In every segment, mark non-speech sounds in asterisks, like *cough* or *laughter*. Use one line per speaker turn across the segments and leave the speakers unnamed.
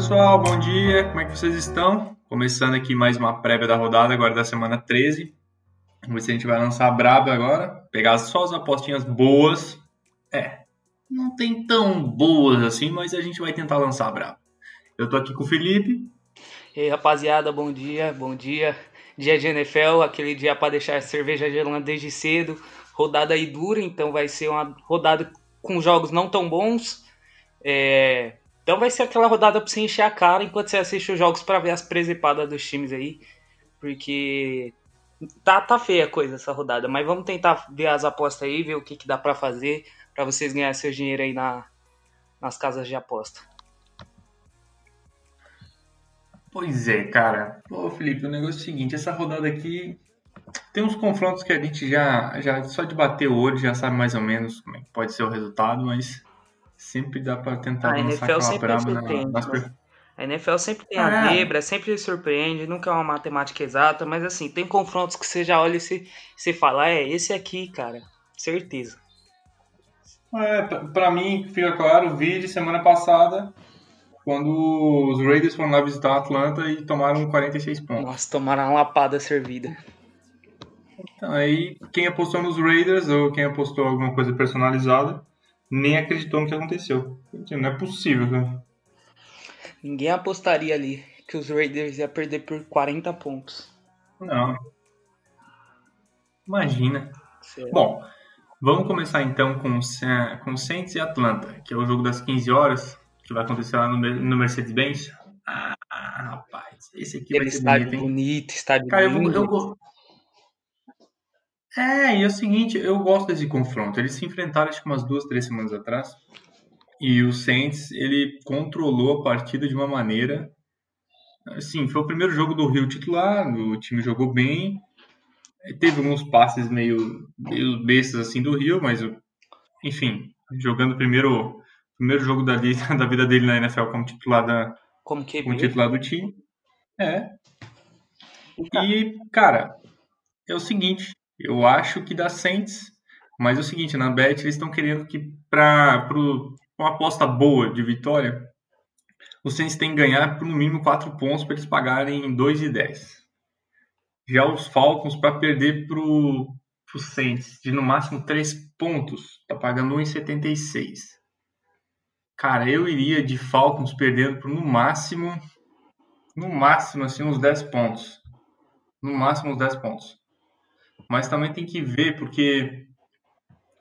pessoal, bom dia, como é que vocês estão? Começando aqui mais uma prévia da rodada, agora da semana 13. Vamos ver se a gente vai lançar a braba agora, pegar só as apostinhas boas. É, não tem tão boas assim, mas a gente vai tentar lançar a braba. Eu tô aqui com o Felipe.
E aí, rapaziada, bom dia, bom dia. Dia de NFL, aquele dia para deixar a cerveja gelando desde cedo. Rodada aí dura, então vai ser uma rodada com jogos não tão bons. É, então vai ser aquela rodada para você encher a cara enquanto você assiste os jogos para ver as presepadas dos times aí. Porque tá, tá feia a coisa essa rodada. Mas vamos tentar ver as apostas aí, ver o que, que dá para fazer para vocês ganharem seu dinheiro aí na, nas casas de aposta.
Pois é, cara. Pô, Felipe, o negócio é o seguinte, essa rodada aqui tem uns confrontos que a gente já, já só de bater o olho já sabe mais ou menos como é que pode ser o resultado, mas Sempre dá para tentar
a NFL sempre brava na, nas... A NFL sempre tem a é. zebra, sempre surpreende, nunca é uma matemática exata, mas assim, tem confrontos que você já olha e você, você fala, é, esse aqui, cara, certeza.
É, pra mim, fica claro, vi de semana passada, quando os Raiders foram lá visitar a Atlanta e tomaram 46 pontos.
Nossa, tomaram uma lapada servida.
Então, aí, quem apostou nos Raiders ou quem apostou alguma coisa personalizada, nem acreditou no que aconteceu. Não é possível, cara.
Ninguém apostaria ali que os Raiders iam perder por 40 pontos.
Não. Imagina. Bom, vamos começar então com, com Saints e Atlanta, que é o jogo das 15 horas, que vai acontecer lá no, no Mercedes-Benz. Ah, rapaz, esse aqui Aquele vai ser
estádio
bonito,
bonito, estádio Cara,
bonito. Eu, eu, é, e é o seguinte, eu gosto desse confronto. Eles se enfrentaram acho que umas duas, três semanas atrás. E o Saints, ele controlou a partida de uma maneira. Assim, foi o primeiro jogo do Rio titular, o time jogou bem. Teve alguns passes meio, meio bestas assim do Rio, mas enfim, jogando o primeiro, primeiro jogo da, *laughs* da vida dele na NFL como titular, da,
como,
como titular do time. É. E, cara, é o seguinte, eu acho que dá Saints, mas é o seguinte, na Bet eles estão querendo que para uma aposta boa de vitória, o Saints tem que ganhar por no mínimo 4 pontos para eles pagarem 2,10. Já os Falcons, para perder para o Saints de no máximo 3 pontos, tá pagando 1,76. Cara, eu iria de Falcons perdendo por no máximo, no máximo, assim, uns 10 pontos. No máximo uns 10 pontos mas também tem que ver, porque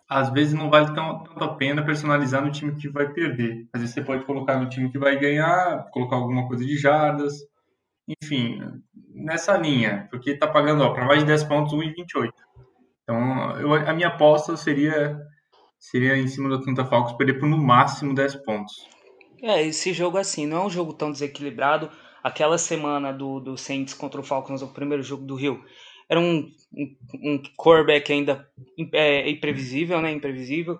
às vezes não vale tão, tanto a pena personalizar no time que vai perder. Às vezes você pode colocar no time que vai ganhar, colocar alguma coisa de jardas, enfim, nessa linha, porque tá pagando para mais de 10 pontos 1,28. Então, eu, a minha aposta seria seria em cima do Atlanta Falcons perder por no máximo 10 pontos.
É, esse jogo assim, não é um jogo tão desequilibrado. Aquela semana do, do Saints contra o Falcons, o primeiro jogo do Rio, era um, um, um quarterback ainda é, imprevisível, né? Imprevisível.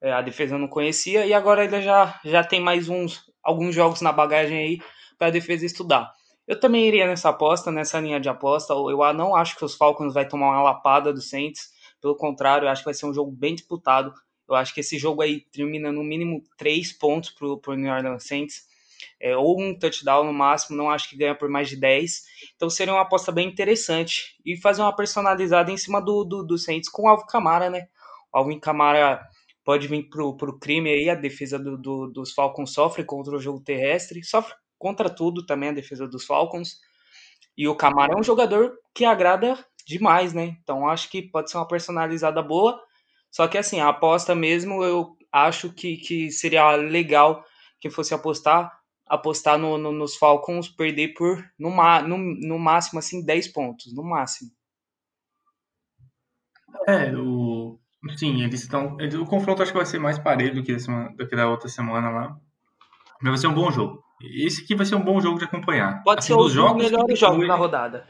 É, a defesa não conhecia e agora ele já, já tem mais uns alguns jogos na bagagem aí para a defesa estudar. Eu também iria nessa aposta, nessa linha de aposta. Eu não acho que os Falcons vai tomar uma lapada do Saints. Pelo contrário, eu acho que vai ser um jogo bem disputado. Eu acho que esse jogo aí termina no mínimo três pontos para o New Orleans Saints é, ou um touchdown no máximo, não acho que ganha por mais de 10. Então seria uma aposta bem interessante. E fazer uma personalizada em cima do, do, do Saints com o Alvin Camara, né? O Alvin Camara pode vir pro, pro crime aí, a defesa do, do, dos Falcons sofre contra o jogo terrestre, sofre contra tudo também a defesa dos Falcons. E o Camara é um jogador que agrada demais, né? Então acho que pode ser uma personalizada boa. Só que assim, a aposta mesmo, eu acho que, que seria legal que fosse apostar apostar no, no, nos Falcons perder por no, no, no máximo assim 10 pontos, no máximo.
É, o sim, eles estão, o confronto acho que vai ser mais parelho do que, semana, do que da outra semana lá. Mas vai ser um bom jogo. Esse aqui vai ser um bom jogo de acompanhar.
Pode assim, ser os jogos melhores jogos da rodada.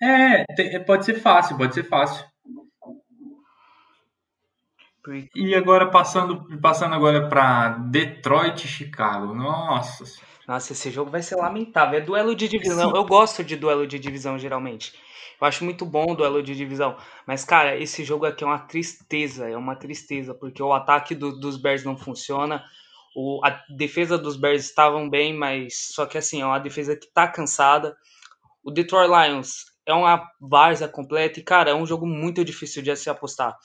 É, tem, pode ser fácil, pode ser fácil. E agora passando, passando agora para Detroit e Chicago. Nossa.
Nossa, esse jogo vai ser lamentável. É duelo de divisão. Sim. Eu gosto de duelo de divisão geralmente. Eu acho muito bom o duelo de divisão. Mas, cara, esse jogo aqui é uma tristeza. É uma tristeza, porque o ataque do, dos Bears não funciona. O, a defesa dos Bears estavam bem, mas só que assim, é uma defesa que tá cansada. O Detroit Lions é uma várzea completa e, cara, é um jogo muito difícil de se apostar.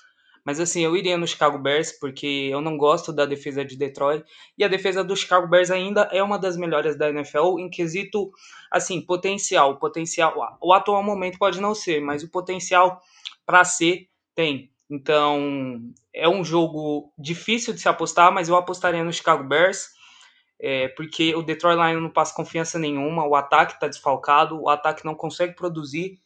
Mas assim, eu iria no Chicago Bears porque eu não gosto da defesa de Detroit e a defesa do Chicago Bears ainda é uma das melhores da NFL em quesito assim, potencial, potencial. O atual momento pode não ser, mas o potencial para ser tem. Então, é um jogo difícil de se apostar, mas eu apostaria no Chicago Bears. É, porque o Detroit Lions não passa confiança nenhuma, o ataque está desfalcado, o ataque não consegue produzir,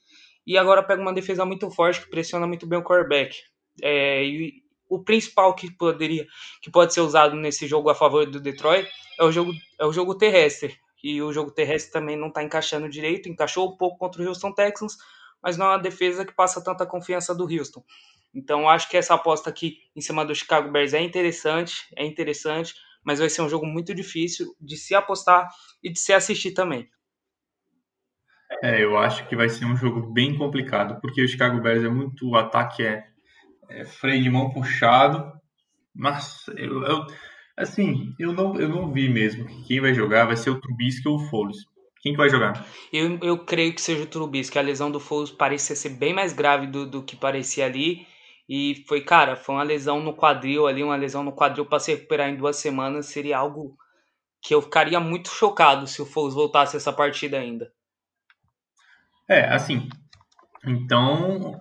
e agora pega uma defesa muito forte que pressiona muito bem o quarterback. É, e o principal que poderia que pode ser usado nesse jogo a favor do Detroit é o jogo é o jogo terrestre. E o jogo terrestre também não está encaixando direito encaixou um pouco contra o Houston Texans mas não é uma defesa que passa tanta confiança do Houston. Então acho que essa aposta aqui em cima do Chicago Bears é interessante é interessante mas vai ser um jogo muito difícil de se apostar e de se assistir também.
É, eu acho que vai ser um jogo bem complicado porque o Chicago Bears é muito o ataque é é, freio de mão puxado. Mas eu, eu, assim, eu não, eu não vi mesmo que quem vai jogar vai ser o Trubisky ou o Foles. Quem que vai jogar?
Eu, eu creio que seja o Trubisky. A lesão do Foles parecia ser bem mais grave do, do que parecia ali. E foi, cara, foi uma lesão no quadril ali, uma lesão no quadril para se recuperar em duas semanas. Seria algo que eu ficaria muito chocado se o Foles voltasse essa partida ainda.
É, assim. Então,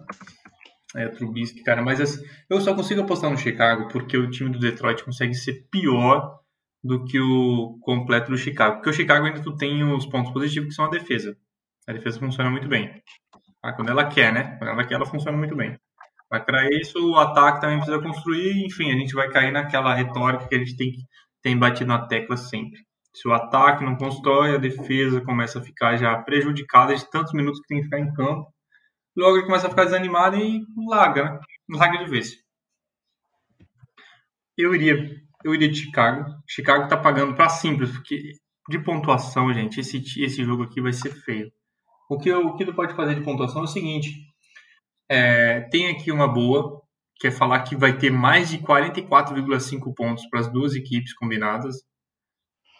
é, Trubisky, cara, mas assim, eu só consigo apostar no Chicago porque o time do Detroit consegue ser pior do que o completo do Chicago. Porque o Chicago ainda tu tem os pontos positivos que são a defesa. A defesa funciona muito bem. Ah, quando ela quer, né? Quando ela quer, ela funciona muito bem. Mas para isso, o ataque também precisa construir. Enfim, a gente vai cair naquela retórica que a gente tem, tem batido na tecla sempre. Se o ataque não constrói, a defesa começa a ficar já prejudicada de tantos minutos que tem que ficar em campo logo ele começa a ficar desanimado e larga, né? Larga de vez. Eu iria, eu iria de Chicago. Chicago tá pagando para simples, porque de pontuação, gente, esse, esse jogo aqui vai ser feio. O que, o que tu pode fazer de pontuação é o seguinte: é, tem aqui uma boa, que é falar que vai ter mais de 44,5 pontos para as duas equipes combinadas.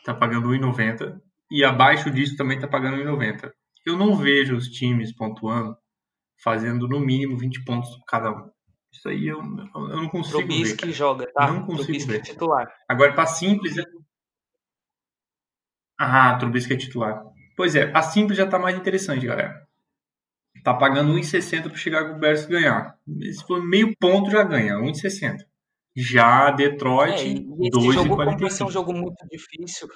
Tá pagando 1,90. E abaixo disso também tá pagando 1,90. Eu não vejo os times pontuando fazendo no mínimo 20 pontos cada um. Isso aí eu, eu não consigo
Trubisky
ver.
joga, tá?
Não consigo
Trubisky
ver.
É titular.
Agora, para simples... É... Ah, Trubisky é titular. Pois é, a simples já tá mais interessante, galera. Tá pagando 1,60 pro Chicago Bears ganhar. Se for meio ponto, já ganha, 1,60. Já Detroit, é, 2,45.
Como vai ser um jogo muito difícil,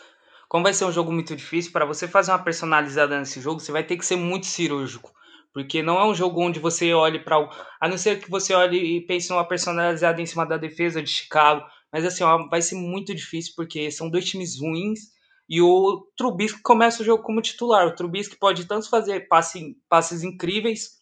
como vai ser um jogo muito difícil, para você fazer uma personalizada nesse jogo, você vai ter que ser muito cirúrgico. Porque não é um jogo onde você olhe para. A não ser que você olhe e pense numa personalizada em cima da defesa de Chicago. Mas assim, ó, vai ser muito difícil porque são dois times ruins. E o Trubisky começa o jogo como titular. O Trubisky pode tanto fazer passe, passes incríveis,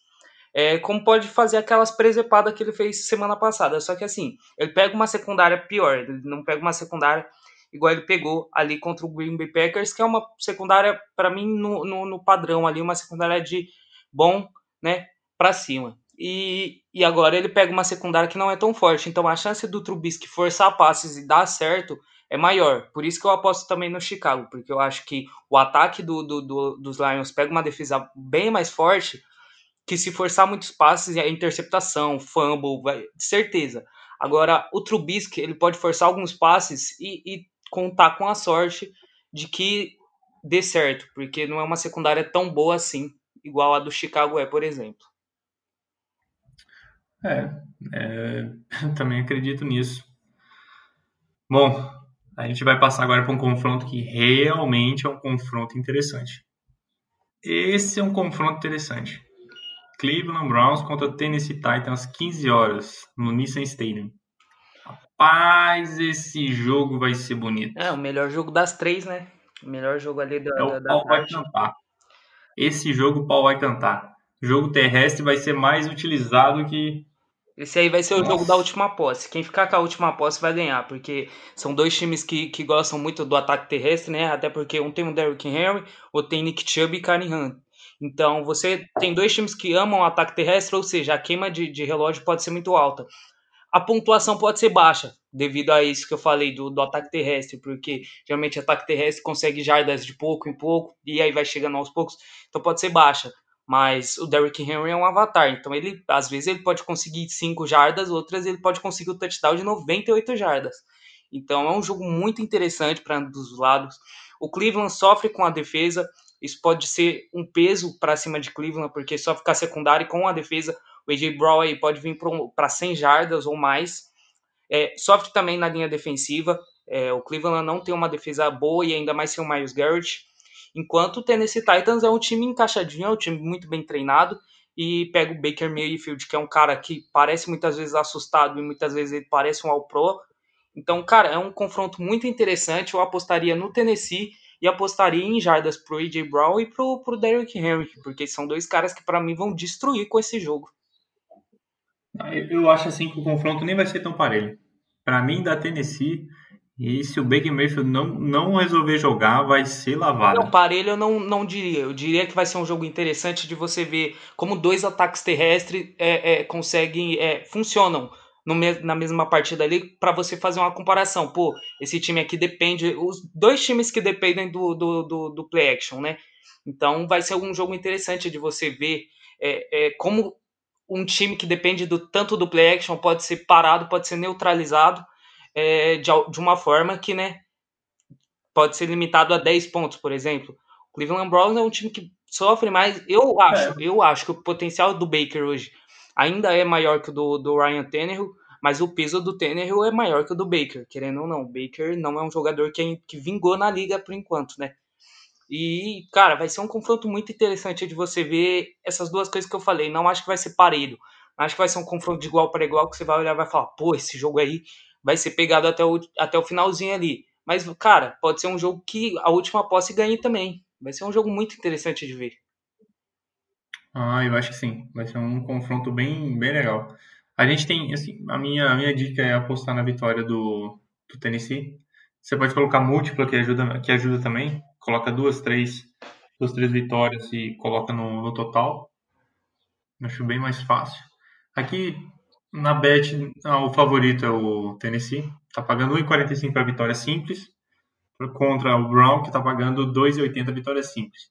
é, como pode fazer aquelas presepadas que ele fez semana passada. Só que assim, ele pega uma secundária pior. Ele não pega uma secundária igual ele pegou ali contra o Green Bay Packers, que é uma secundária, para mim, no, no, no padrão ali, uma secundária de bom, né, para cima. E, e agora ele pega uma secundária que não é tão forte, então a chance do Trubisky forçar passes e dar certo é maior. Por isso que eu aposto também no Chicago, porque eu acho que o ataque do, do, do dos Lions pega uma defesa bem mais forte, que se forçar muitos passes, é interceptação, fumble, vai, certeza. Agora, o Trubisky, ele pode forçar alguns passes e, e contar com a sorte de que dê certo, porque não é uma secundária tão boa assim igual a do Chicago é, por exemplo.
É, é *laughs* também acredito nisso. Bom, a gente vai passar agora para um confronto que realmente é um confronto interessante. Esse é um confronto interessante. Cleveland Browns contra Tennessee Titans, 15 horas, no Nissan Stadium. Rapaz, esse jogo vai ser bonito.
É, o melhor jogo das três, né? O melhor jogo ali da,
é o da, da vai cantar esse jogo o pau vai cantar. O jogo terrestre vai ser mais utilizado que.
Esse aí vai ser Nossa. o jogo da última posse. Quem ficar com a última posse vai ganhar, porque são dois times que, que gostam muito do ataque terrestre, né? Até porque um tem o Derrick Henry, outro tem Nick Chubb e Karen Hunt. Então você tem dois times que amam o ataque terrestre, ou seja, a queima de, de relógio pode ser muito alta. A pontuação pode ser baixa, devido a isso que eu falei do, do ataque terrestre, porque geralmente ataque terrestre consegue jardas de pouco em pouco, e aí vai chegando aos poucos, então pode ser baixa. Mas o Derrick Henry é um avatar, então ele às vezes ele pode conseguir 5 jardas, outras ele pode conseguir o touchdown de 98 jardas. Então é um jogo muito interessante para ambos os lados. O Cleveland sofre com a defesa, isso pode ser um peso para cima de Cleveland, porque só ficar secundário com a defesa, o AJ Brown aí pode vir para 100 jardas ou mais. É, sofre também na linha defensiva. É, o Cleveland não tem uma defesa boa e ainda mais sem o Miles Garrett. Enquanto o Tennessee Titans é um time encaixadinho, é um time muito bem treinado e pega o Baker Mayfield, que é um cara que parece muitas vezes assustado e muitas vezes ele parece um All-Pro. Então, cara, é um confronto muito interessante. Eu apostaria no Tennessee e apostaria em jardas pro AJ Brown e pro, pro Derrick Henry, porque são dois caras que para mim vão destruir com esse jogo.
Eu acho assim que o confronto nem vai ser tão parelho. Para mim, da Tennessee, e se o Baker Mayfield não, não resolver jogar, vai ser lavado.
Não, parelho eu não, não diria. Eu diria que vai ser um jogo interessante de você ver como dois ataques terrestres é, é, conseguem, é, funcionam no, na mesma partida ali para você fazer uma comparação. Pô, esse time aqui depende. Os dois times que dependem do, do, do, do play action, né? Então vai ser um jogo interessante de você ver é, é, como um time que depende do, tanto do play action pode ser parado, pode ser neutralizado é, de, de uma forma que, né, pode ser limitado a 10 pontos, por exemplo. O Cleveland Browns é um time que sofre mais. Eu acho, é. eu acho que o potencial do Baker hoje ainda é maior que o do, do Ryan Tannehill, mas o peso do Tannehill é maior que o do Baker, querendo ou não. O Baker não é um jogador que, que vingou na liga por enquanto, né? E, cara, vai ser um confronto muito interessante de você ver essas duas coisas que eu falei. Não acho que vai ser parelho. Acho que vai ser um confronto de igual para igual que você vai olhar e vai falar, pô, esse jogo aí vai ser pegado até o, até o finalzinho ali. Mas, cara, pode ser um jogo que a última posse ganhe também. Vai ser um jogo muito interessante de ver.
Ah, eu acho que sim. Vai ser um confronto bem, bem legal. A gente tem, assim, a minha, a minha dica é apostar na vitória do, do Tennessee. Você pode colocar múltipla, que ajuda, que ajuda também. Coloca duas, três, duas, três vitórias e coloca no, no total. Acho bem mais fácil. Aqui na bet, ah, o favorito é o Tennessee. Tá pagando 1,45 para vitória simples. Contra o Brown, que tá pagando 2,80 vitória simples.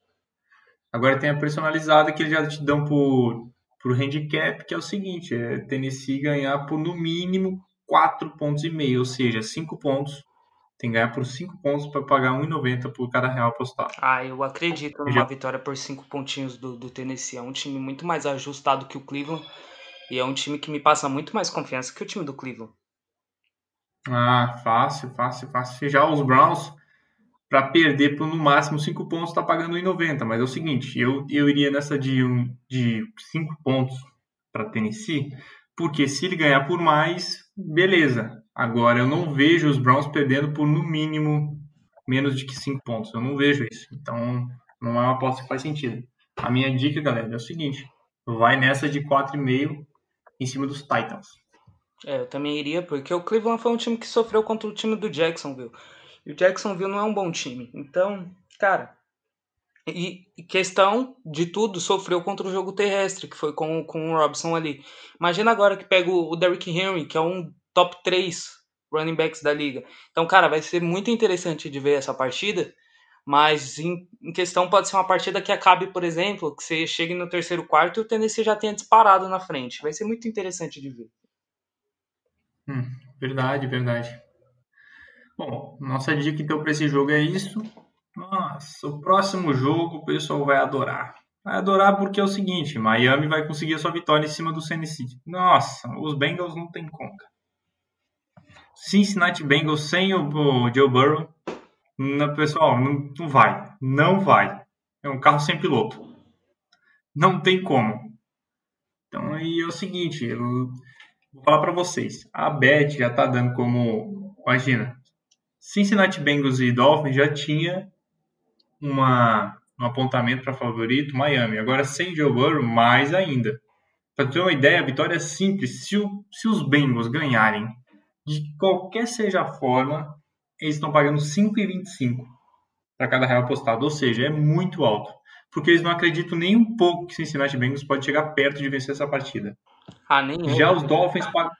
Agora tem a personalizada que eles já te dão por, por handicap, que é o seguinte, é Tennessee ganhar por no mínimo 4 pontos e meio, ou seja, 5 pontos. Tem que ganhar por 5 pontos para pagar 1,90 por cada real apostado.
Ah, eu acredito numa já... vitória por 5 pontinhos do, do Tennessee. É um time muito mais ajustado que o Cleveland. E é um time que me passa muito mais confiança que o time do Cleveland.
Ah, fácil, fácil, fácil. Já os Browns para perder por no máximo 5 pontos está pagando 1,90. Mas é o seguinte, eu, eu iria nessa de 5 um, de cinco pontos para Tennessee, porque se ele ganhar por mais, beleza. Agora eu não vejo os Browns perdendo por no mínimo menos de que 5 pontos. Eu não vejo isso. Então não é uma aposta que faz sentido. A minha dica, galera, é o seguinte: vai nessa de 4,5 em cima dos Titans.
É, eu também iria, porque o Cleveland foi um time que sofreu contra o time do Jacksonville. E o Jacksonville não é um bom time. Então, cara. E, questão de tudo, sofreu contra o jogo terrestre, que foi com, com o Robson ali. Imagina agora que pega o, o Derrick Henry, que é um top 3 running backs da liga. Então, cara, vai ser muito interessante de ver essa partida. Mas em, em, questão pode ser uma partida que acabe, por exemplo, que você chegue no terceiro quarto e o Tennessee já tenha disparado na frente. Vai ser muito interessante de ver.
Hum, verdade, verdade. Bom, nossa dica então para esse jogo é isso. Nossa, o próximo jogo o pessoal vai adorar. Vai adorar porque é o seguinte, Miami vai conseguir a sua vitória em cima do Tennessee. Nossa, os Bengals não tem como. Cincinnati Bengals sem o, Joe Burrow. Não, pessoal, não, não vai. Não vai. É um carro sem piloto. Não tem como. Então aí é o seguinte, vou falar para vocês. A Bet já tá dando como, imagina, Cincinnati Bengals e Dolphins já tinha uma, um apontamento para favorito Miami. Agora sem Joe Burrow, mais ainda. Para ter uma ideia, a vitória é simples. Se, o, se os Bengals ganharem de qualquer seja a forma, eles estão pagando 5,25 para cada real apostado. Ou seja, é muito alto. Porque eles não acreditam nem um pouco que Cincinnati Bengals pode chegar perto de vencer essa partida.
Ah, nem
Já os Dolphins pagam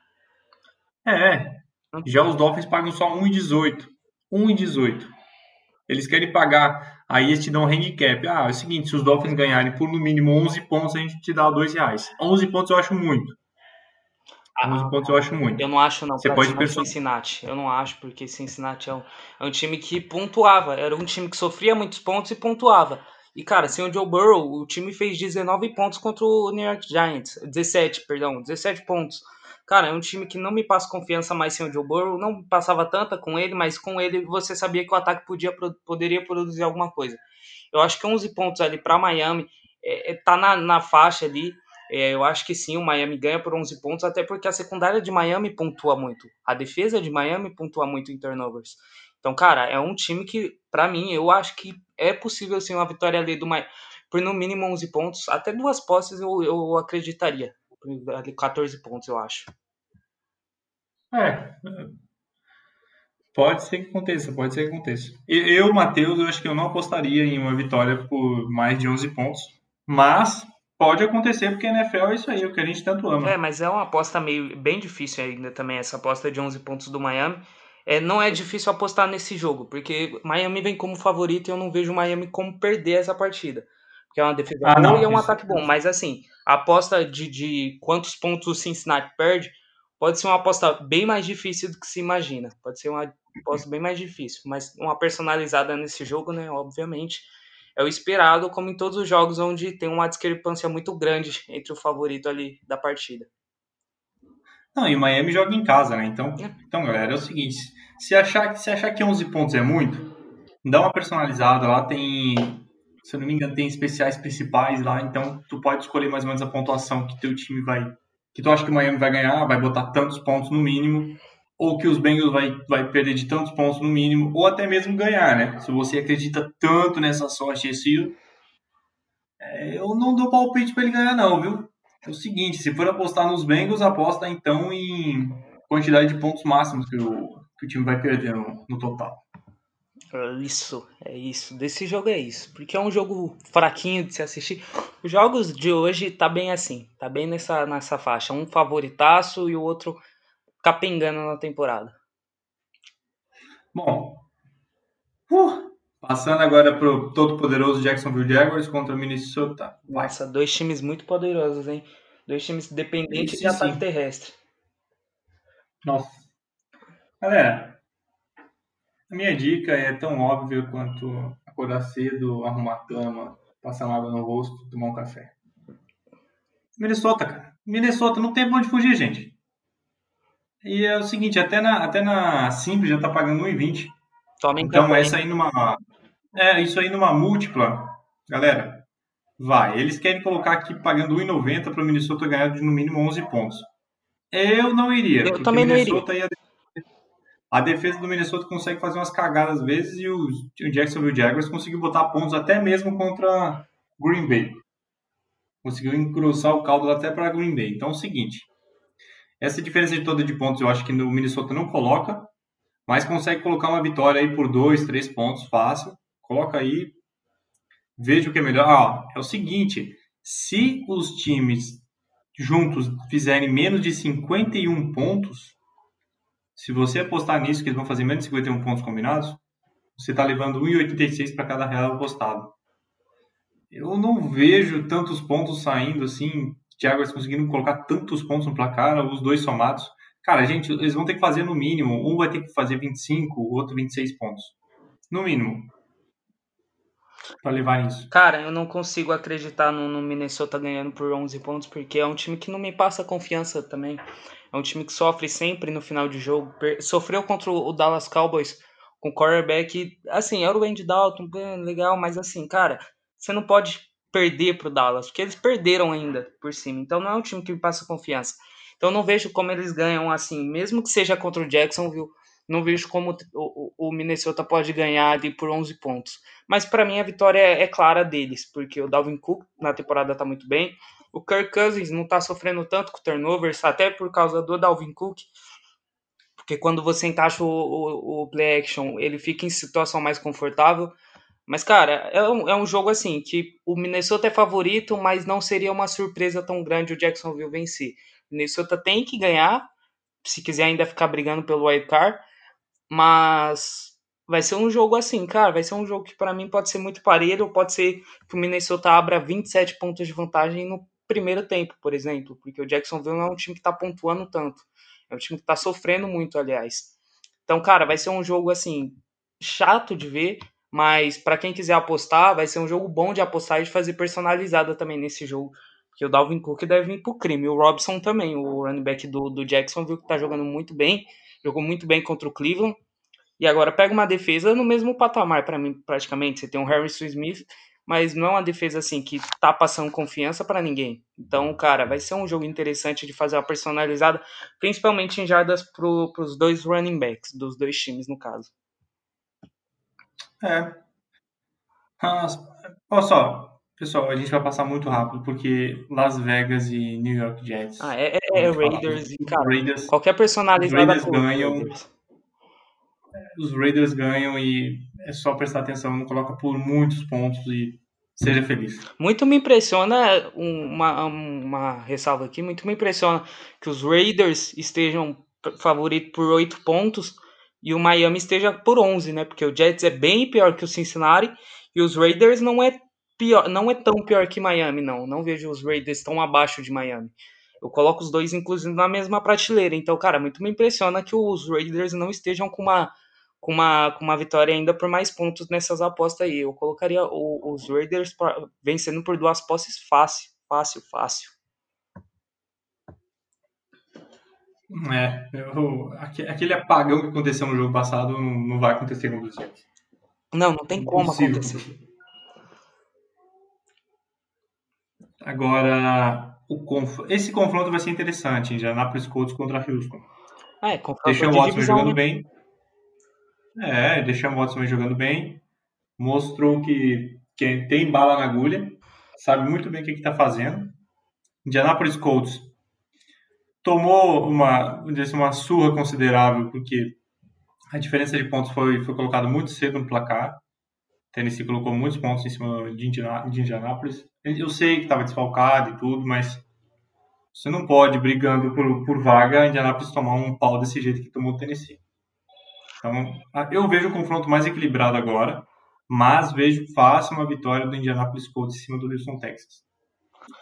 É. Já os Dolphins pagam só 1,18. 1,18. Eles querem pagar, aí eles te dão um handicap. Ah, é o seguinte, se os Dolphins ganharem por no mínimo 11 pontos, a gente te dá 2 reais. 11 pontos eu acho muito. Ah, 11 pontos eu acho muito.
Eu não acho não.
Você pode
pensar Cincinnati. Eu não acho, porque Cincinnati é um, é um time que pontuava. Era um time que sofria muitos pontos e pontuava. E, cara, sem o Joe Burrow, o time fez 19 pontos contra o New York Giants. 17, perdão, 17 pontos. Cara, é um time que não me passa confiança mais sem o Joe Burrow. Não passava tanta com ele, mas com ele você sabia que o ataque podia, poderia produzir alguma coisa. Eu acho que 11 pontos ali para Miami é, é, tá na, na faixa ali. É, eu acho que sim, o Miami ganha por 11 pontos, até porque a secundária de Miami pontua muito. A defesa de Miami pontua muito em turnovers. Então, cara, é um time que, para mim, eu acho que é possível sim uma vitória ali do Miami por no mínimo 11 pontos. Até duas posses eu, eu acreditaria. Ali 14 pontos, eu acho.
É. Pode ser que aconteça, pode ser que aconteça. Eu, Matheus, eu acho que eu não apostaria em uma vitória por mais de 11 pontos. Mas Pode acontecer, porque a NFL é isso aí, o que a gente tanto ama.
É, mas é uma aposta meio bem difícil ainda também, essa aposta de 11 pontos do Miami. É, não é difícil apostar nesse jogo, porque Miami vem como favorito e eu não vejo Miami como perder essa partida. Porque é uma defesa ah, boa não, e é um isso. ataque bom. Mas assim, a aposta de, de quantos pontos o Cincinnati perde pode ser uma aposta bem mais difícil do que se imagina. Pode ser uma aposta bem mais difícil. Mas uma personalizada nesse jogo, né? Obviamente é o esperado, como em todos os jogos onde tem uma discrepância muito grande *laughs* entre o favorito ali da partida.
Não, e o Miami joga em casa, né? Então, é. então galera, é o seguinte: se achar, se achar que 11 pontos é muito, dá uma personalizada lá, tem, se eu não me engano, tem especiais principais lá, então tu pode escolher mais ou menos a pontuação que teu time vai, que tu acha que o Miami vai ganhar, vai botar tantos pontos no mínimo, ou que os Bengals vai, vai perder de tantos pontos no mínimo, ou até mesmo ganhar, né? Se você acredita tanto nessa sorte esse é, eu não dou palpite para ele ganhar não, viu? É o seguinte, se for apostar nos Bengals, aposta então em quantidade de pontos máximos que o, que o time vai perder no, no total.
É isso, é isso. Desse jogo é isso. Porque é um jogo fraquinho de se assistir. Os jogos de hoje tá bem assim. Tá bem nessa, nessa faixa. Um favoritaço e o outro capengando na temporada.
Bom, uh, passando agora pro todo poderoso Jacksonville Jaguars contra o Minnesota.
Nossa, dois times muito poderosos, hein? Dois times dependentes Isso, de ataque sim. terrestre.
Nossa. Galera, a minha dica é tão óbvia quanto acordar cedo, arrumar a cama, passar água no rosto, tomar um café. Minnesota, cara. Minnesota, não tem pra onde fugir, gente. E é o seguinte, até na, até na Simples já tá pagando 1,20. Então essa aí numa. É, isso aí numa múltipla, galera, vai. Eles querem colocar aqui pagando 1,90 para o Minnesota ganhar de no mínimo 11 pontos. Eu não iria.
Eu também não iria.
A, defesa do Minnesota consegue fazer umas cagadas às vezes e o, Jacksonville Jaguars conseguiu botar pontos até mesmo contra Green Bay. Conseguiu encruzar o caldo até para Green Bay. Então é o seguinte, essa diferença de toda de pontos eu acho que o Minnesota não coloca, mas consegue colocar uma vitória aí por dois, três pontos fácil. Coloca aí, veja o que é melhor. Ah, é o seguinte, se os times juntos fizerem menos de 51 pontos, se você apostar nisso, que eles vão fazer menos de 51 pontos combinados, você está levando 1,86 para cada real apostado. Eu não vejo tantos pontos saindo assim Jaguars conseguindo colocar tantos pontos no placar, os dois somados. Cara, gente, eles vão ter que fazer no mínimo. Um vai ter que fazer 25, o outro 26 pontos. No mínimo. Pra levar isso.
Cara, eu não consigo acreditar no, no, Minnesota ganhando por 11 pontos, porque é um time que não me passa confiança também. É um time que sofre sempre no final de jogo. Sofreu contra o Dallas Cowboys com quarterback. Assim, era o Andy Dalton, legal, mas assim, cara, você não pode perder para o Dallas, porque eles perderam ainda por cima. Então não é um time que me passa confiança. Então não vejo como eles ganham assim, mesmo que seja contra o Jacksonville, não vejo como o, o Minnesota pode ganhar ali por 11 pontos. Mas para mim a vitória é, é, clara deles, porque o Dalvin Cook na temporada está muito bem. O Kirk Cousins não está sofrendo tanto com turnovers, até por causa do Dalvin Cook. Porque quando você encaixa o, o, o play action, ele fica em situação mais confortável. Mas, cara, é um, é um jogo assim que o Minnesota é favorito, mas não seria uma surpresa tão grande o Jacksonville vencer. O Minnesota tem que ganhar, se quiser ainda ficar brigando pelo wild card, mas vai ser um jogo assim, cara, vai ser um jogo que para mim pode ser muito parelho, ou pode ser que o Minnesota abra 27 pontos de vantagem no primeiro tempo, por exemplo, porque o Jacksonville não é um time que tá pontuando tanto. É um time que tá sofrendo muito, aliás. Então, cara, vai ser um jogo assim chato de ver, mas para quem quiser apostar, vai ser um jogo bom de apostar e de fazer personalizada também nesse jogo. Porque o Dalvin Cook deve vir pro crime. O Robson também, o running back do, do Jacksonville, que tá jogando muito bem. Jogou muito bem contra o Cleveland. E agora pega uma defesa no mesmo patamar para mim, praticamente. Você tem um Harrison Smith, mas não é uma defesa assim que tá passando confiança para ninguém. Então, cara, vai ser um jogo interessante de fazer uma personalizada, principalmente em jardas pro, pros dois running backs, dos dois times, no caso.
É. Mas, olha só, pessoal, a gente vai passar muito rápido, porque Las Vegas e New York Jets.
Ah, é, é, é Raiders e, cara, Raiders, qualquer personalizada.
Raiders ganham. Raiders os Raiders ganham e é só prestar atenção, não coloca por muitos pontos e seja feliz.
Muito me impressiona, uma, uma ressalva aqui, muito me impressiona que os Raiders estejam favoritos por 8 pontos e o Miami esteja por 11, né? Porque o Jets é bem pior que o Cincinnati e os Raiders não é pior, não é tão pior que Miami, não. Não vejo os Raiders tão abaixo de Miami. Eu coloco os dois, inclusive, na mesma prateleira. Então, cara, muito me impressiona que os Raiders não estejam com uma com uma, com uma vitória ainda por mais pontos nessas apostas aí. Eu colocaria o, os Raiders pra, vencendo por duas posses fácil, fácil, fácil.
É, eu, aquele apagão que aconteceu no jogo passado não, vai acontecer com Jets.
Não, não tem como acontecer.
Agora, conf... esse confronto vai ser interessante, Indianapolis Colts contra Houston.
Ah, é, confronto
Deixa o Watson jogando né? bem. É, deixou o Watson jogando bem, mostrou que, que tem bala na agulha, sabe muito bem o que está fazendo. Indianapolis Colts tomou uma, uma surra considerável, porque a diferença de pontos foi, foi colocada muito cedo no placar. Tennessee colocou muitos pontos em cima de, Indianápolis. Eu sei que estava desfalcado e tudo, mas você não pode, brigando por, por vaga, Indianápolis tomar um pau desse jeito que tomou o Tennessee. Então, eu vejo o confronto mais equilibrado agora, mas vejo fácil uma vitória do Indianapolis Colts em cima do Houston Texas.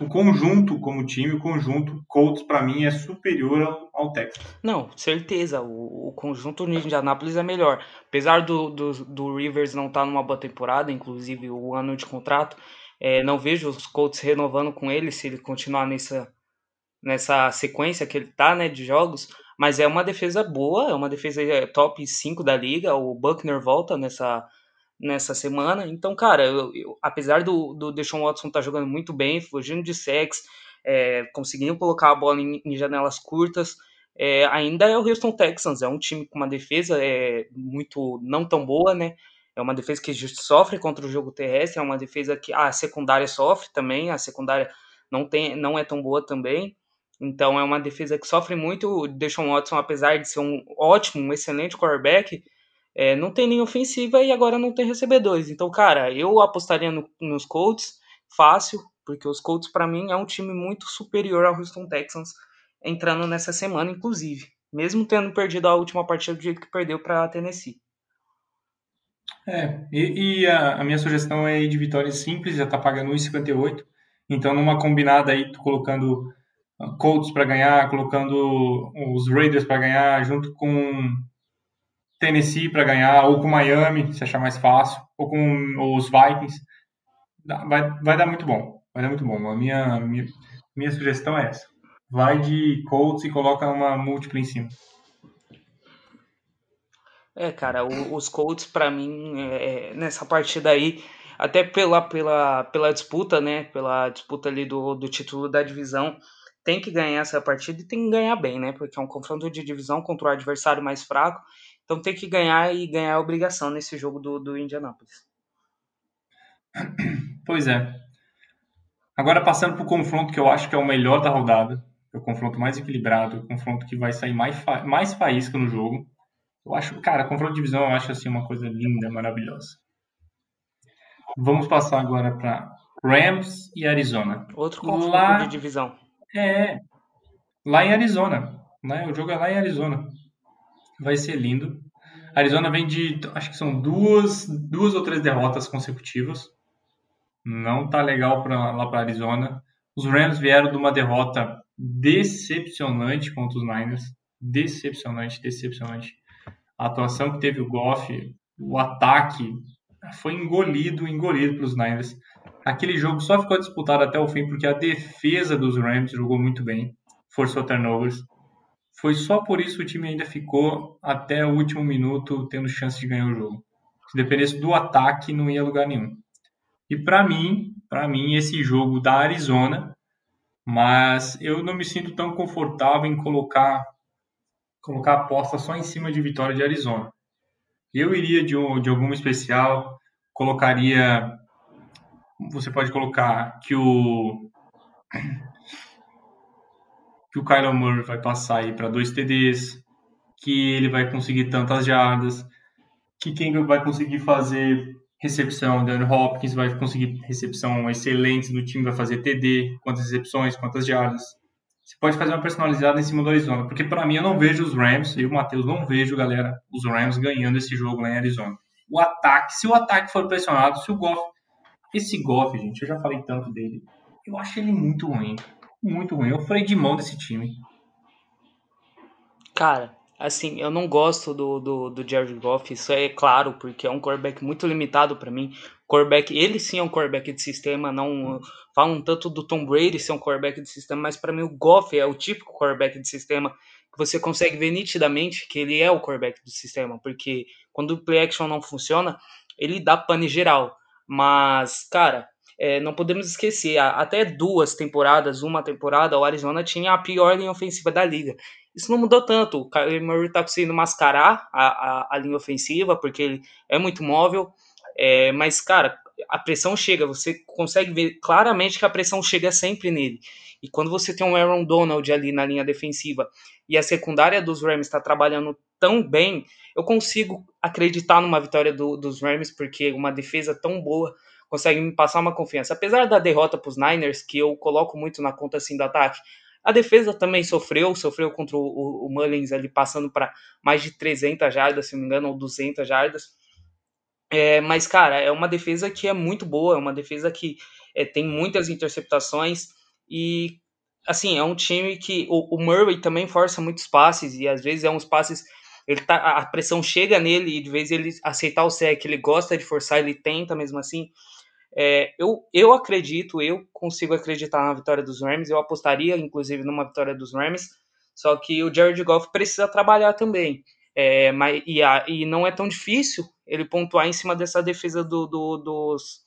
O conjunto, como time, o conjunto Colts, para mim, é superior ao, ao, Texas.
Não, certeza. O, o conjunto do Indianapolis é melhor. Apesar do, do, do Rivers não estar tá numa boa temporada, inclusive o ano de contrato, é, não vejo os Colts renovando com ele se ele continuar nessa, nessa sequência que ele tá, né, de jogos. Mas é uma defesa boa, é uma defesa é, top 5 da liga. O Buckner volta nessa, nessa semana. Então, cara, eu, eu, apesar do, do Deshaun Watson estar tá jogando muito bem, fugindo de sex, é, conseguindo colocar a bola em, em janelas curtas, é, ainda é o Houston Texans. É um time com uma defesa é, muito não tão boa, né? É uma defesa que sofre contra o jogo terrestre, é uma defesa que a secundária sofre também, a secundária não, tem, não é tão boa também. Então é uma defesa que sofre muito. O Deshaun Watson, apesar de ser um ótimo, um excelente quarterback, é, não tem nem ofensiva e agora não tem recebedores. Então, cara, eu apostaria no, nos Colts fácil, porque os Colts para mim é um time muito superior ao Houston Texans entrando nessa semana, inclusive, mesmo tendo perdido a última partida do jeito que perdeu para Tennessee.
É, e, e a, a, minha sugestão é ir de vitória simples, já tá pagando 1,58. Então, numa combinada aí, colocando Colts para ganhar, colocando os Raiders para ganhar, junto com Tennessee para ganhar, ou com Miami, se achar mais fácil, ou com os Vikings. Vai, vai dar muito bom. Vai dar muito bom. A minha, minha, minha sugestão é essa. Vai de Colts e coloca uma múltipla em cima.
É, cara, o, os Colts, para mim, é, é, nessa partida aí, até pela, pela, pela disputa, né? Pela disputa ali do, do título da divisão, tem que ganhar essa partida e tem que ganhar bem, né? Porque é um confronto de divisão contra o adversário mais fraco. Então tem que ganhar e ganhar a obrigação nesse jogo do, do Indianapolis.
Pois é. Agora passando para o confronto que eu acho que é o melhor da rodada, é o confronto mais equilibrado, o confronto que vai sair mais, fa mais faísca no jogo. Eu acho, cara, confronto de divisão eu acho assim uma coisa linda, maravilhosa. Vamos passar agora para Rams e Arizona.
Outro confronto Lá... de divisão.
É. Lá em Arizona. Né? O jogo é lá em Arizona. Vai ser lindo. Arizona vem de, acho que são duas, duas ou três derrotas consecutivas. Não tá legal pra, lá para Arizona. Os Rams vieram de uma derrota decepcionante contra os Niners. Decepcionante, decepcionante. A atuação que teve o Goff, o ataque, foi engolido, engolido pelos Niners. Aquele jogo só ficou disputado até o fim porque a defesa dos Rams jogou muito bem, forçou turnovers. Foi só por isso que o time ainda ficou até o último minuto tendo chance de ganhar o jogo. Se dependesse do ataque, não ia lugar nenhum. E para mim, para mim esse jogo da Arizona, mas eu não me sinto tão confortável em colocar colocar a aposta só em cima de vitória de Arizona. Eu iria de, um, de alguma especial, colocaria você pode colocar que o que o Kyler Murray vai passar aí para dois TDs, que ele vai conseguir tantas jardas, que quem vai conseguir fazer recepção, Andrew Hopkins vai conseguir recepção excelente no time, vai fazer TD, quantas recepções, quantas jardas. Você pode fazer uma personalizada em cima do Arizona, porque para mim eu não vejo os Rams, e o Matheus não vejo, galera, os Rams ganhando esse jogo lá em Arizona. O ataque, se o ataque for pressionado, se o Goff, esse Goff, gente, eu já falei tanto dele, eu acho ele muito ruim muito ruim. Eu falei de mão desse time.
Cara, assim, eu não gosto do, do, do Jared Goff, isso é claro, porque é um quarterback muito limitado para mim. Quarterback, ele sim é um quarterback de sistema, não falam tanto do Tom Brady ser um quarterback de sistema, mas para mim o Goff é o típico quarterback de sistema que você consegue ver nitidamente que ele é o quarterback do sistema, porque quando o play action não funciona, ele dá pane geral. Mas, cara, é, não podemos esquecer, até duas temporadas, uma temporada, o Arizona tinha a pior linha ofensiva da liga. Isso não mudou tanto. O Kyler Murray está conseguindo mascarar a, a, a, linha ofensiva, porque ele é muito móvel. É, mas, cara, a pressão chega. Você consegue ver claramente que a pressão chega sempre nele. E quando você tem um Aaron Donald ali na linha defensiva e a secundária dos Rams está trabalhando tão bem, eu consigo acreditar numa vitória do, dos Rams, porque uma defesa tão boa consegue me passar uma confiança. Apesar da derrota para os Niners, que eu coloco muito na conta assim do ataque, a defesa também sofreu, sofreu contra o, o Mullins ali passando para mais de 300 jardas, se não me engano, ou 200 jardas. É, mas, cara, é uma defesa que é muito boa, é uma defesa que é, tem muitas interceptações e, assim, é um time que o, o, Murray também força muitos passes e às vezes é uns passes ele tá, a pressão chega nele e de vez ele aceitar o sec, ele gosta de forçar, ele tenta mesmo assim. É, eu, eu acredito, eu consigo acreditar na vitória dos Rams, eu apostaria, inclusive, numa vitória dos Rams, só que o Jared Goff precisa trabalhar também. É, mas, e, a, e não é tão difícil ele pontuar em cima dessa defesa do, do, dos,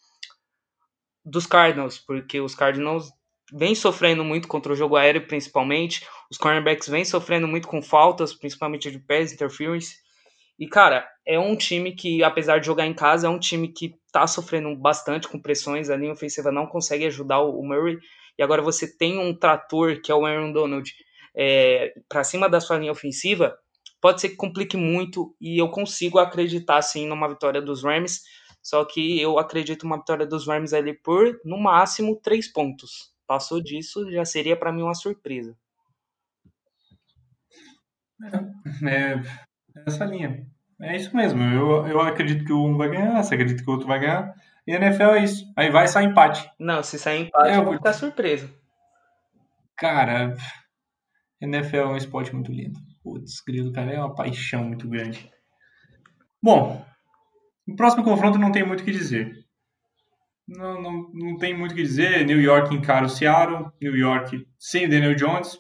dos Cardinals, porque os Cardinals vêm sofrendo muito contra o jogo aéreo, principalmente. Os cornerbacks vêm sofrendo muito com faltas, principalmente de pass interference. E, cara, é um time que, apesar de jogar em casa, é um time que tá sofrendo bastante com pressões. A linha ofensiva não consegue ajudar o Murray. E agora você tem um trator, que é o Aaron Donald, é, para cima da sua linha ofensiva. Pode ser que complique muito e eu consigo acreditar, sim, numa vitória dos Rams. Só que eu acredito uma vitória dos Rams ali por, no máximo, três pontos. Passou disso, já seria para mim uma surpresa.
É, é, essa linha. É isso mesmo. Eu, eu acredito que um vai ganhar, você acredita que o outro vai ganhar. E a NFL é isso. Aí vai sair empate.
Não, se sair empate, é, eu vou ficar surpreso.
Cara, NFL é um esporte muito lindo. Putz, grilo, cara, é uma paixão muito grande. Bom, no próximo confronto não tem muito o que dizer. Não, não, não tem muito o que dizer. New York encara o Seattle. New York sem o Daniel Jones.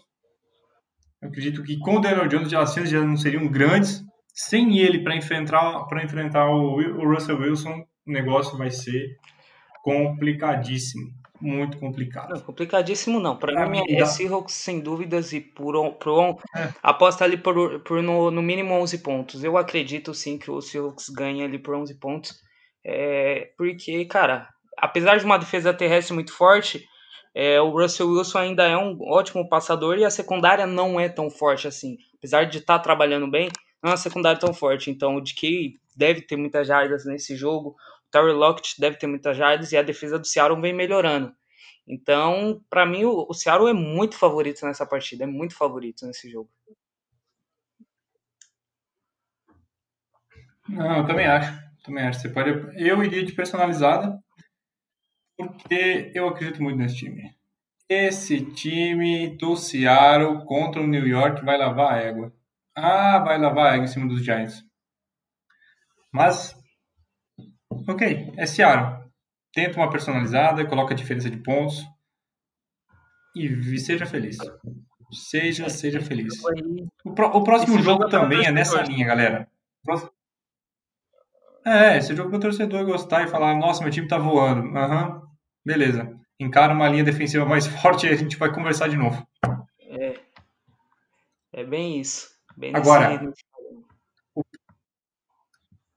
Eu acredito que com o Daniel Jones as chances já não seriam grandes. Sem ele para enfrentar, para enfrentar o, o Russell Wilson, o negócio vai ser complicadíssimo. Muito complicado.
Não, complicadíssimo não. Para mim é Seahawks sem dúvidas e por, por é. aposta ali por, por no, no, mínimo 11 pontos. Eu acredito sim que o Seahawks ganha ali por 11 pontos. É, porque, cara, apesar de uma defesa terrestre muito forte, é, o Russell Wilson ainda é um ótimo passador e a secundária não é tão forte assim. Apesar de estar tá trabalhando bem, não é uma secundária tão forte. Então o DK deve ter muitas jardas nesse jogo. O Terry Lockett deve ter muitas jardas e a defesa do Seattle vem melhorando. Então, para mim, o, o Seattle é muito favorito nessa partida, é muito favorito nesse jogo.
Não, eu também acho. Também acho. Você pode... Eu iria de personalizada, porque eu acredito muito nesse time. Esse time do Seattle contra o New York vai lavar a égua. Ah, vai lavar a égua em cima dos Giants. Mas, ok, é Seattle. Tenta uma personalizada, coloca a diferença de pontos e seja feliz. Seja, seja feliz. O, pro, o próximo jogo, jogo também é nessa linha, galera. É, esse jogo para o torcedor gostar e falar, nossa, meu time tá voando. Aham, uhum, beleza. Encara uma linha defensiva mais *laughs* forte e a gente vai conversar de novo.
É. É bem isso. Bem
Agora, o,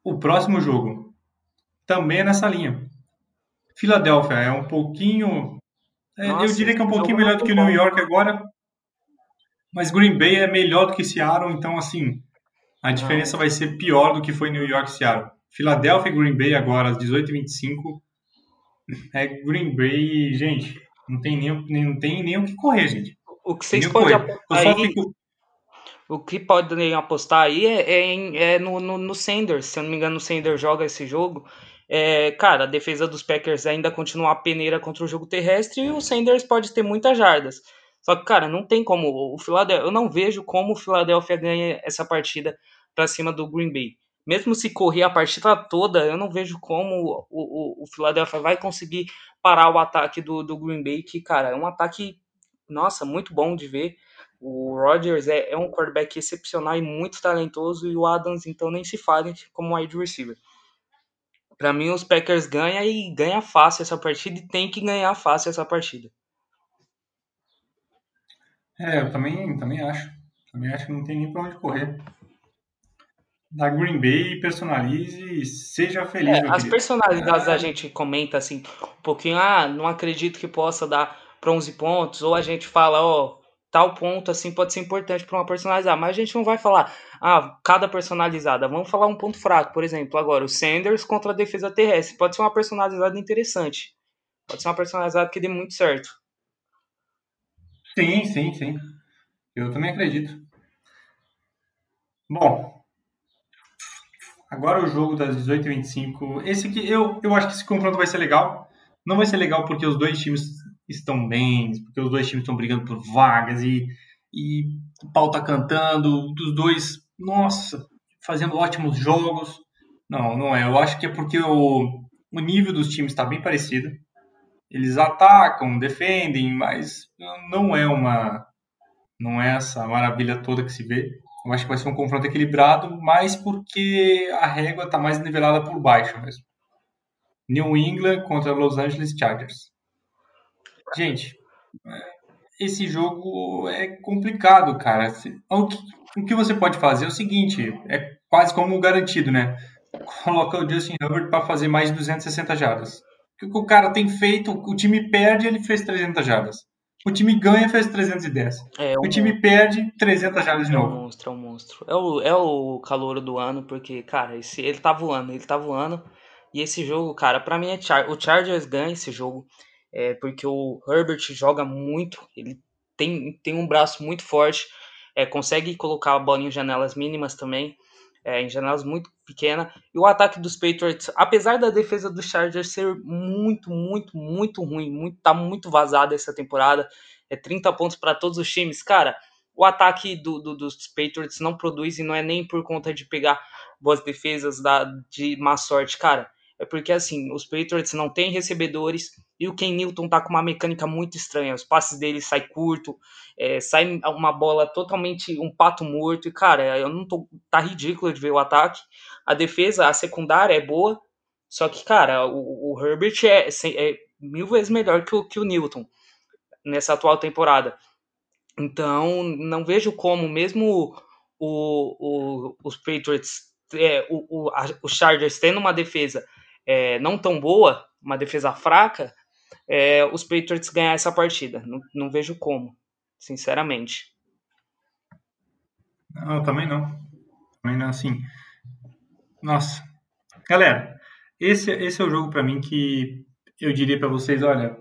o próximo jogo também é nessa linha. Filadélfia é um pouquinho. É, Nossa, eu diria que é um pouquinho melhor do que o New York agora. Mas Green Bay é melhor do que Seattle, então assim, a diferença Não. vai ser pior do que foi New York e Seattle. Filadélfia e Green Bay agora às 18h25. É Green Bay, gente, não tem nem, não tem nem o que correr, gente.
O que vocês podem apostar aí, fico... o que podem apostar aí é, é, é no, no, no, Sanders. Se eu não me engano, o Sanders joga esse jogo. É, cara, a defesa dos Packers ainda continua a peneira contra o jogo terrestre e o Sanders pode ter muitas jardas. Só que, cara, não tem como. O Philadelphia, eu não vejo como o Philadelphia ganha essa partida para cima do Green Bay. Mesmo se correr a partida toda, eu não vejo como o, o, o Philadelphia vai conseguir parar o ataque do, do Green Bay, que, cara, é um ataque, nossa, muito bom de ver. O Rodgers é, é um quarterback excepcional e muito talentoso, e o Adams, então, nem se fale como wide receiver. Para mim, os Packers ganham e ganha fácil essa partida e tem que ganhar fácil essa partida.
É, eu também, também acho. Também acho que não tem nem para onde correr. Da Green Bay, personalize e seja feliz. É,
as personalidades a gente comenta assim um pouquinho, ah, não acredito que possa dar para 11 pontos, ou a gente fala, ó, tal ponto assim pode ser importante para uma personalizada, mas a gente não vai falar, ah, cada personalizada. Vamos falar um ponto fraco, por exemplo, agora o Sanders contra a defesa terrestre. Pode ser uma personalizada interessante. Pode ser uma personalizada que dê muito certo.
Sim, sim, sim. Eu também acredito. Bom, agora o jogo das 18h25. Esse aqui, eu, eu acho que esse confronto vai ser legal. Não vai ser legal porque os dois times estão bem, porque os dois times estão brigando por vagas e, e o pau tá cantando, os dois, nossa, fazendo ótimos jogos. Não, não é. Eu acho que é porque o, o nível dos times está bem parecido. Eles atacam, defendem, mas não é uma não é essa maravilha toda que se vê. Eu acho que vai ser um confronto equilibrado, mas porque a régua está mais nivelada por baixo mesmo. New England contra Los Angeles Chargers. Gente, esse jogo é complicado, cara. O que, o que você pode fazer é o seguinte, é quase como garantido, né? Coloca o Justin Herbert para fazer mais de 260 jardas. O que o cara tem feito, o time perde, ele fez 300 jardas. O time ganha, fez 310. É, um... O time perde, 300 jardas de novo.
É um monstro, é um monstro. É o, é o calor do ano, porque, cara, esse, ele tá voando, ele tá voando. E esse jogo, cara, para mim é Char o Chargers ganha esse jogo é, porque o Herbert joga muito, ele tem, tem um braço muito forte, é, consegue colocar a bola em janelas mínimas também, é, em janelas muito pequenas. E o ataque dos Patriots, apesar da defesa do Chargers ser muito, muito, muito ruim, muito, tá muito vazada essa temporada, é 30 pontos para todos os times, cara. O ataque do, do, dos Patriots não produz e não é nem por conta de pegar boas defesas da, de má sorte, cara é porque assim, os Patriots não têm recebedores e o Ken Newton tá com uma mecânica muito estranha. Os passes dele saem curto, é, sai uma bola totalmente um pato morto. E, cara, eu não tô. Tá ridículo de ver o ataque. A defesa, a secundária é boa. Só que, cara, o, o Herbert é, é, mil vezes melhor que o, que o Newton nessa atual temporada. Então, não vejo como, mesmo o, o, os Patriots, é, o, o, a, os Chargers tendo uma defesa é, não tão boa, uma defesa fraca, é, os Patriots ganhar essa partida. Não, não vejo como, sinceramente.
Não, também não. Também não, assim. Nossa. Galera, esse, esse é o jogo para mim que eu diria para vocês, olha,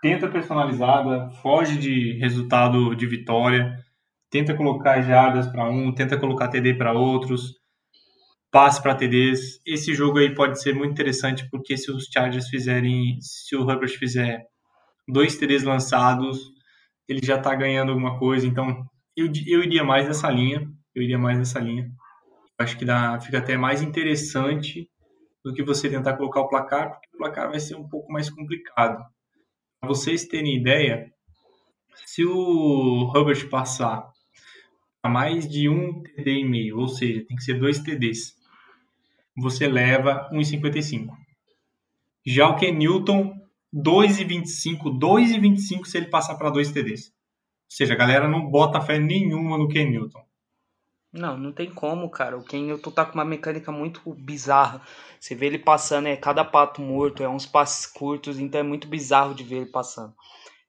tenta personalizada, foge de resultado de vitória, tenta colocar jardas para um, tenta colocar TD para outros. Passe para TDs. Esse jogo aí pode ser muito interessante porque se os Chargers fizerem, se o Herbert fizer dois TDs lançados, ele já está ganhando alguma coisa. Então, eu, eu iria mais nessa linha. Eu iria mais nessa linha. Acho que dá, fica até mais interessante do que você tentar colocar o placar, porque o placar vai ser um pouco mais complicado. Para vocês terem ideia, se o Herbert passar a mais de um TD e meio, ou seja, tem que ser dois TDs, você leva 1,55. Já o Ken Newton, 2,25, 2,25 se ele passar para dois TDs. Ou seja, a galera não bota fé nenhuma no Ken Newton.
Não, não tem como, cara. O Ken Newton tá com uma mecânica muito bizarra. Você vê ele passando, é cada pato morto, é uns passes curtos, então é muito bizarro de ver ele passando.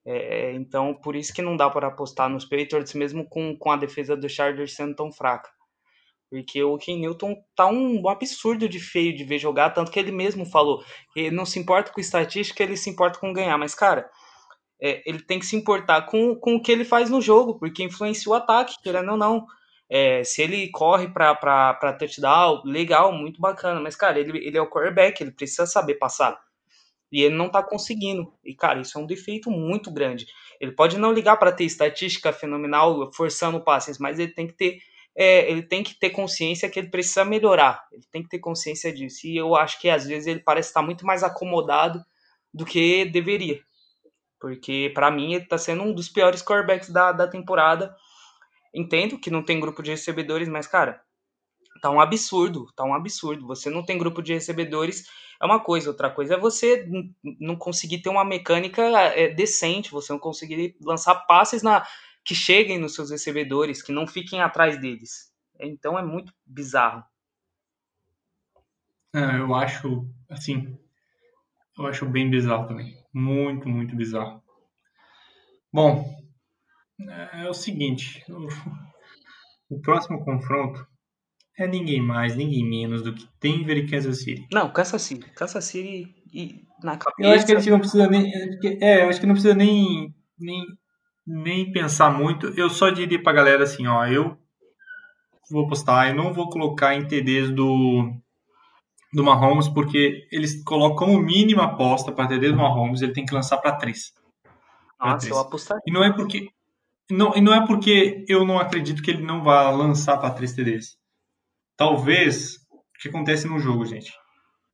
É, é então, por isso que não dá para apostar nos Patriots, mesmo com, com a defesa do Chargers sendo tão fraca. Porque o Ken Newton tá um, absurdo de feio de ver jogar, tanto que ele mesmo falou que ele não se importa com estatística, ele se importa com ganhar. Mas, cara, é, ele tem que se importar com, com o que ele faz no jogo, porque influencia o ataque, querendo ou não. É, se ele corre para touchdown, legal, muito bacana. Mas, cara, ele, ele é o quarterback, ele precisa saber passar. E ele não tá conseguindo. E, cara, isso é um defeito muito grande. Ele pode não ligar para ter estatística fenomenal, forçando passes, mas ele tem que ter. É, ele tem que ter consciência que ele precisa melhorar. Ele tem que ter consciência disso. E eu acho que às vezes ele parece estar muito mais acomodado do que deveria. Porque, para mim, ele tá sendo um dos piores quarterbacks da, da temporada Entendo que não tem grupo de recebedores, mas, cara, tá um absurdo, tá um absurdo. Você não tem grupo de recebedores, é uma coisa. Outra coisa é você não conseguir ter uma mecânica é, decente, você não conseguir lançar passes na que cheguem nos seus recebedores, que não fiquem atrás deles. Então é muito bizarro.
É, eu acho, assim, eu acho bem bizarro também. Muito, muito bizarro. Bom, é, é o seguinte: o, o próximo confronto é ninguém mais, ninguém menos do que Denver e Kansas City.
Não, Kansas City. Kansas City e na cabeça.
Eu acho que a gente não precisa nem. É, eu acho que não precisa nem, nem, nem pensar muito. Eu só diria pra galera assim, ó, eu vou postar, eu não vou colocar em TDs do do Mahomes, porque eles colocam como mínima aposta para TD do Mahomes, ele tem que lançar para 3.
Nossa, eu apostaria.
E não é porque não, e não é porque eu não acredito que ele não vá lançar para 3 TDs. Talvez o que acontece no jogo, gente.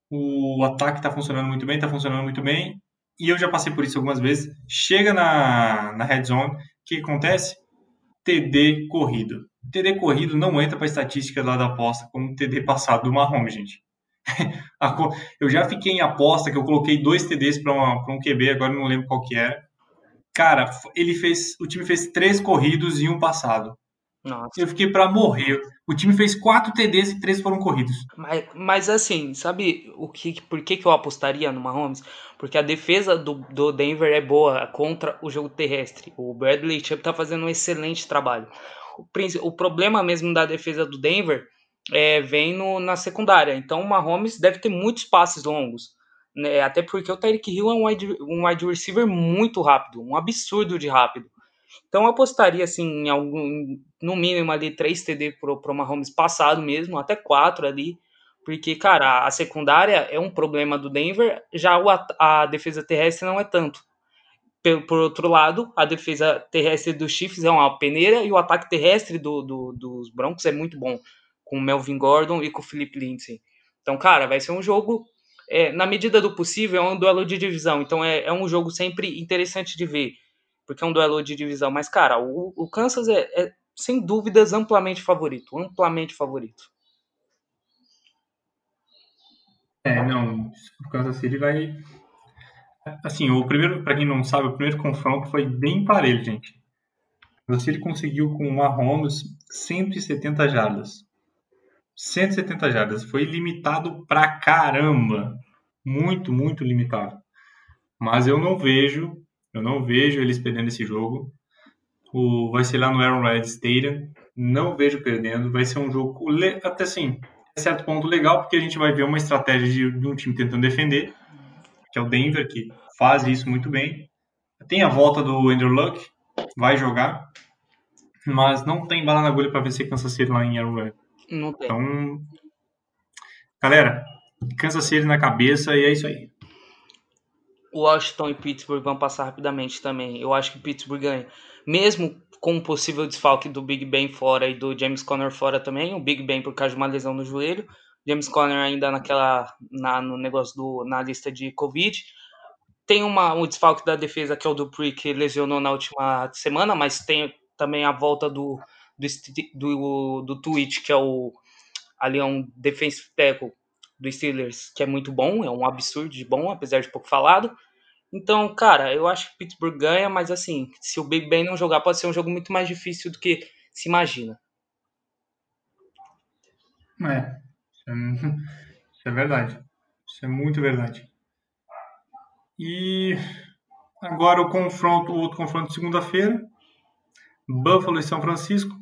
O ataque está funcionando muito bem, está funcionando muito bem. E eu já passei por isso algumas vezes. Chega na, na red zone, o que acontece? TD corrido. TD corrido não entra para estatística lá da aposta como TD passado do Mahomes, gente. *laughs* eu já fiquei em aposta que eu coloquei dois TDs para um QB, agora não lembro qual que era. Cara, ele fez. O time fez três corridos e um passado.
Nossa.
Eu fiquei para morrer. O time fez quatro TDs e três foram corridos.
Mas, mas assim, sabe o que, por que, que eu apostaria no Mahomes? Porque a defesa do, do Denver é boa contra o jogo terrestre. O Bradley Chubb tá fazendo um excelente trabalho. O, o problema mesmo da defesa do Denver é, vem no, na secundária. Então o Mahomes deve ter muitos passes longos. Né? Até porque o Tyreek Hill é um wide, um wide receiver muito rápido, um absurdo de rápido. Então eu apostaria assim em algum, no mínimo ali 3 TD pro, pro Mahomes passado mesmo, até 4 ali, porque cara, a secundária é um problema do Denver, já o, a defesa terrestre não é tanto. Por, por outro lado, a defesa terrestre dos Chiefs é uma peneira e o ataque terrestre do, do, dos Broncos é muito bom, com o Melvin Gordon e com o Philip Lindsay. Então, cara, vai ser um jogo é, na medida do possível, é um duelo de divisão. Então é, é, um jogo sempre interessante de ver, porque é um duelo de divisão. Mas, cara, o, o Kansas é, é, sem dúvidas amplamente favorito. Amplamente favorito.
É, não. O Kansas City vai. Assim, o primeiro, para quem não sabe, o primeiro confronto foi bem parelho, gente. O Kansas City conseguiu com o Mahomes 170 jardas. 170 jardas. Foi limitado pra caramba. Muito, muito limitado. Mas eu não vejo, eu não vejo eles perdendo esse jogo. O, vai ser lá no Arrowhead Stadium. Não vejo perdendo. Vai ser um jogo, até assim, a certo ponto legal, porque a gente vai ver uma estratégia de, de um time tentando defender, que é o Denver, que faz isso muito bem. Tem a volta do Andrew Luck, vai jogar, mas não tem bala na agulha para vencer Kansas City lá em Arrowhead.
Não tem.
Então, Galera, Kansas City na cabeça e é isso aí.
Washington e Pittsburgh vão passar rapidamente também. Eu acho que Pittsburgh ganha. Mesmo com o possível desfalque do Big Ben fora e do James Conner fora também. O Big Ben por causa de uma lesão no joelho. James Conner ainda naquela na, no negócio do na lista de Covid. Tem uma, um desfalque da defesa que é o Dupree que lesionou na última semana, mas tem também a volta do do, do, do Twitch, que é o ali é um defensive tackle do Steelers, que é muito bom, é um absurdo de bom, apesar de pouco falado. Então, cara, eu acho que Pittsburgh ganha, mas assim, se o Big Ben não jogar, pode ser um jogo muito mais difícil do que se imagina.
É, isso é verdade. Isso é muito verdade. E agora o confronto, o outro confronto de segunda-feira. Buffalo e São Francisco.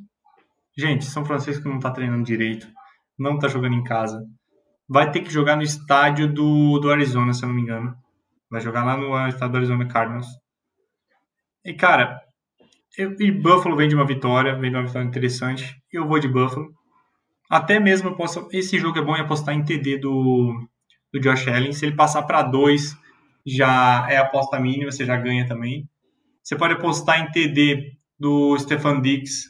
Gente, São Francisco não tá treinando direito. Não tá jogando em casa. Vai ter que jogar no estádio do, do Arizona, se eu não me engano. Vai jogar lá no estádio do Arizona Cardinals. E, cara, eu, e Buffalo vem de uma vitória, vem de uma vitória interessante. Eu vou de Buffalo. Até mesmo eu posso. Esse jogo é bom em apostar em TD do, do Josh Allen. Se ele passar para dois, já é aposta mínima, você já ganha também. Você pode apostar em TD do Stefan Dix.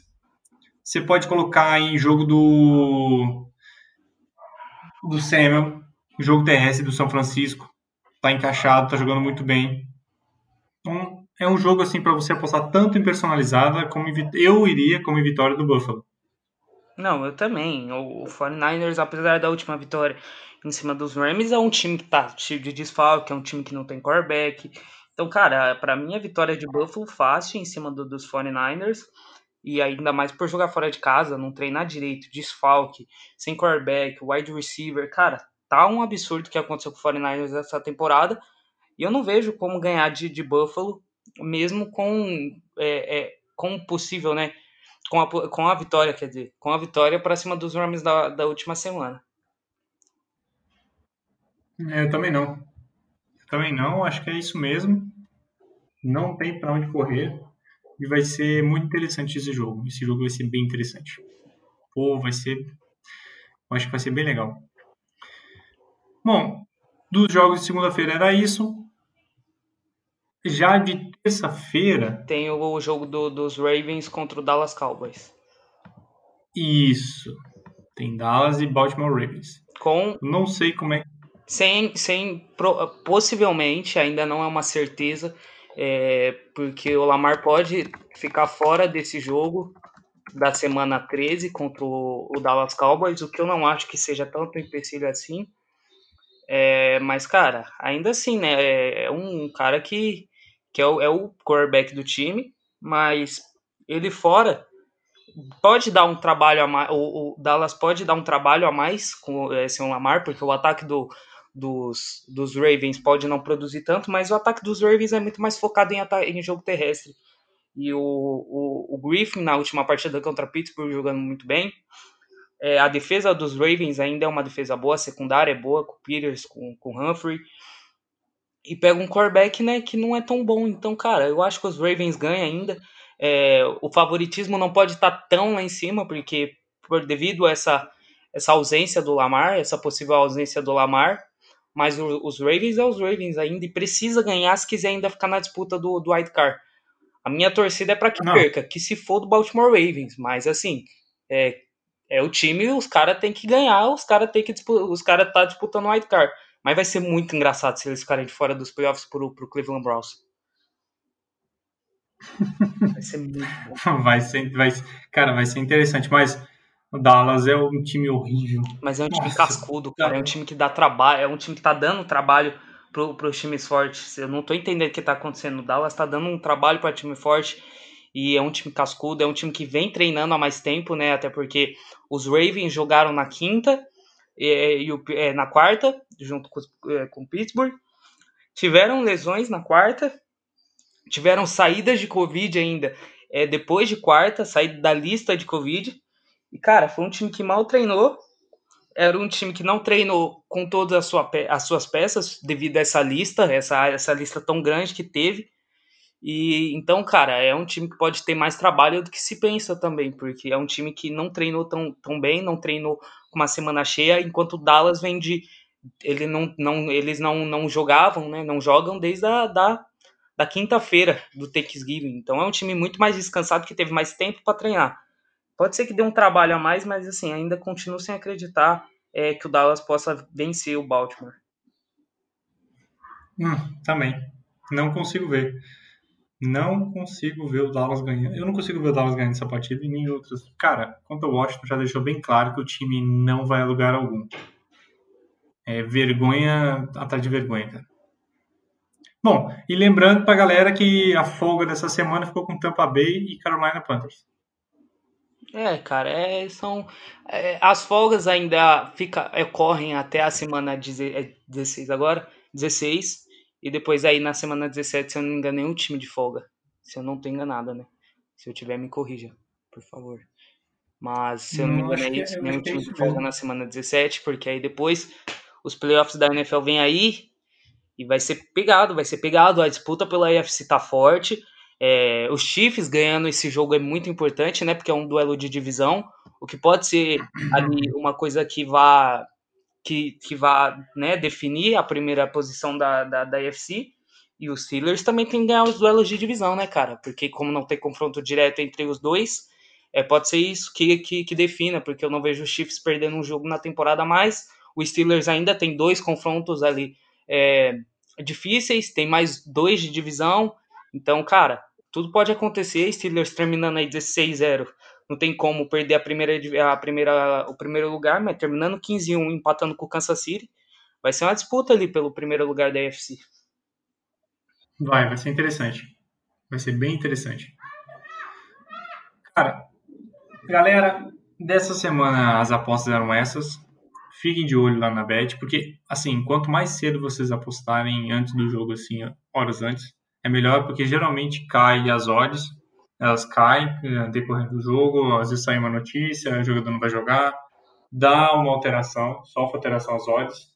Você pode colocar em jogo do do Samuel, jogo terrestre do São Francisco. Tá encaixado, tá jogando muito bem. Então, é um jogo assim para você apostar tanto em personalizada como em, eu iria como em vitória do Buffalo.
Não, eu também. O 49ers, apesar da última vitória em cima dos Rams, é um time que tá cheio de desfalque, é um time que não tem quarterback. Então, cara, para mim a vitória de Buffalo fácil em cima do, dos 49ers. E ainda mais por jogar fora de casa, não treinar direito, desfalque, sem quarterback, wide receiver. Cara, tá um absurdo o que aconteceu com o 49ers essa temporada. E eu não vejo como ganhar de, de Buffalo, mesmo com, é, é, com possível, né? com a, com a vitória, quer dizer, com a vitória para cima dos Rams da, da última semana.
É, eu também não. Eu também não, acho que é isso mesmo. Não tem para onde correr. E vai ser muito interessante esse jogo. Esse jogo vai ser bem interessante. Pô, vai ser. Acho que vai ser bem legal. Bom, dos jogos de segunda-feira era isso. Já de terça-feira.
Tem o jogo do, dos Ravens contra o Dallas Cowboys.
Isso. Tem Dallas e Baltimore Ravens.
Com.
Não sei como é.
Sem, sem possivelmente, ainda não é uma certeza, é, porque o Lamar pode ficar fora desse jogo da semana 13 contra o, o Dallas Cowboys, o que eu não acho que seja tanto empecilho assim. É, mas, cara, ainda assim, né? É, é um cara que que é o, é o quarterback do time, mas ele fora pode dar um trabalho a mais, o, o Dallas pode dar um trabalho a mais com é, o Lamar, porque o ataque do, dos, dos Ravens pode não produzir tanto, mas o ataque dos Ravens é muito mais focado em, em jogo terrestre. E o, o, o Griffin, na última partida contra Pittsburgh, jogando muito bem. É, a defesa dos Ravens ainda é uma defesa boa, a secundária é boa, com o Peters, com, com o Humphrey e pega um quarterback, né, que não é tão bom. Então, cara, eu acho que os Ravens ganham ainda. É, o favoritismo não pode estar tá tão lá em cima, porque por, devido a essa, essa ausência do Lamar, essa possível ausência do Lamar, mas o, os Ravens é os Ravens ainda e precisa ganhar se quiser ainda ficar na disputa do, do Card. A minha torcida é para que não. perca, que se for do Baltimore Ravens, mas assim, é, é o time, os caras têm que ganhar, os caras têm que os caras tá disputando o Card. Mas vai ser muito engraçado se eles ficarem de fora dos playoffs pro, pro Cleveland Browns.
Vai ser muito bom. *laughs* vai ser, vai, cara, vai ser interessante, mas o Dallas é um time horrível.
Mas é um time Nossa, cascudo, cara. É um time que dá trabalho, é um time que tá dando trabalho pro, pros times fortes. Eu não tô entendendo o que tá acontecendo. O Dallas tá dando um trabalho para time forte e é um time cascudo, é um time que vem treinando há mais tempo, né? Até porque os Ravens jogaram na quinta e, e é, na quarta, junto com, é, com Pittsburgh. Tiveram lesões na quarta, tiveram saídas de Covid ainda é, depois de quarta, saída da lista de Covid. E, cara, foi um time que mal treinou. Era um time que não treinou com todas as, sua, as suas peças devido a essa lista, essa, essa lista tão grande que teve. E então, cara, é um time que pode ter mais trabalho do que se pensa também, porque é um time que não treinou tão, tão bem, não treinou com uma semana cheia, enquanto o Dallas vem de ele não, não, eles não, não jogavam, né? Não jogam desde a da, da quinta-feira do Thanksgiving. Então é um time muito mais descansado que teve mais tempo para treinar. Pode ser que dê um trabalho a mais, mas assim, ainda continuo sem acreditar é, que o Dallas possa vencer o Baltimore.
Hum, também. Não consigo ver. Não consigo ver o Dallas ganhando. Eu não consigo ver o Dallas ganhando essa partida e nem outras. Cara, quanto ao Washington, já deixou bem claro que o time não vai a lugar algum. É vergonha atrás de vergonha, cara. Bom, e lembrando pra galera que a folga dessa semana ficou com Tampa Bay e Carolina Panthers.
É, cara, é, são. É, as folgas ainda fica, ocorrem até a semana 16 agora, 16, e depois aí na semana 17, se eu não me engano, nenhum time de folga. Se eu não tô enganado, né? Se eu tiver, me corrija, por favor. Mas se eu não, não me engano, é isso, nenhum time de folga na semana 17, porque aí depois os playoffs da NFL vêm aí e vai ser pegado, vai ser pegado. A disputa pela AFC tá forte. É, os Chiefs ganhando esse jogo é muito importante, né? Porque é um duelo de divisão, o que pode ser ali uma coisa que vá que, que vá né, definir a primeira posição da, da, da AFC. E os Steelers também tem que ganhar os duelos de divisão, né, cara? Porque como não tem confronto direto entre os dois, é, pode ser isso que, que, que defina, porque eu não vejo os Chiefs perdendo um jogo na temporada mais. O Steelers ainda tem dois confrontos ali é, difíceis, tem mais dois de divisão. Então, cara, tudo pode acontecer. Steelers terminando aí 16-0. Não tem como perder a primeira, a primeira, o primeiro lugar, mas terminando 15-1, empatando com o Kansas City. Vai ser uma disputa ali pelo primeiro lugar da AFC.
Vai, vai ser interessante. Vai ser bem interessante. Cara, galera, dessa semana as apostas eram essas fiquem de olho lá na bet, porque, assim, quanto mais cedo vocês apostarem antes do jogo, assim, horas antes, é melhor, porque geralmente cai as odds, elas caem é, decorrendo do jogo, às vezes sai uma notícia, o jogador não vai jogar, dá uma alteração, sofre alteração às odds.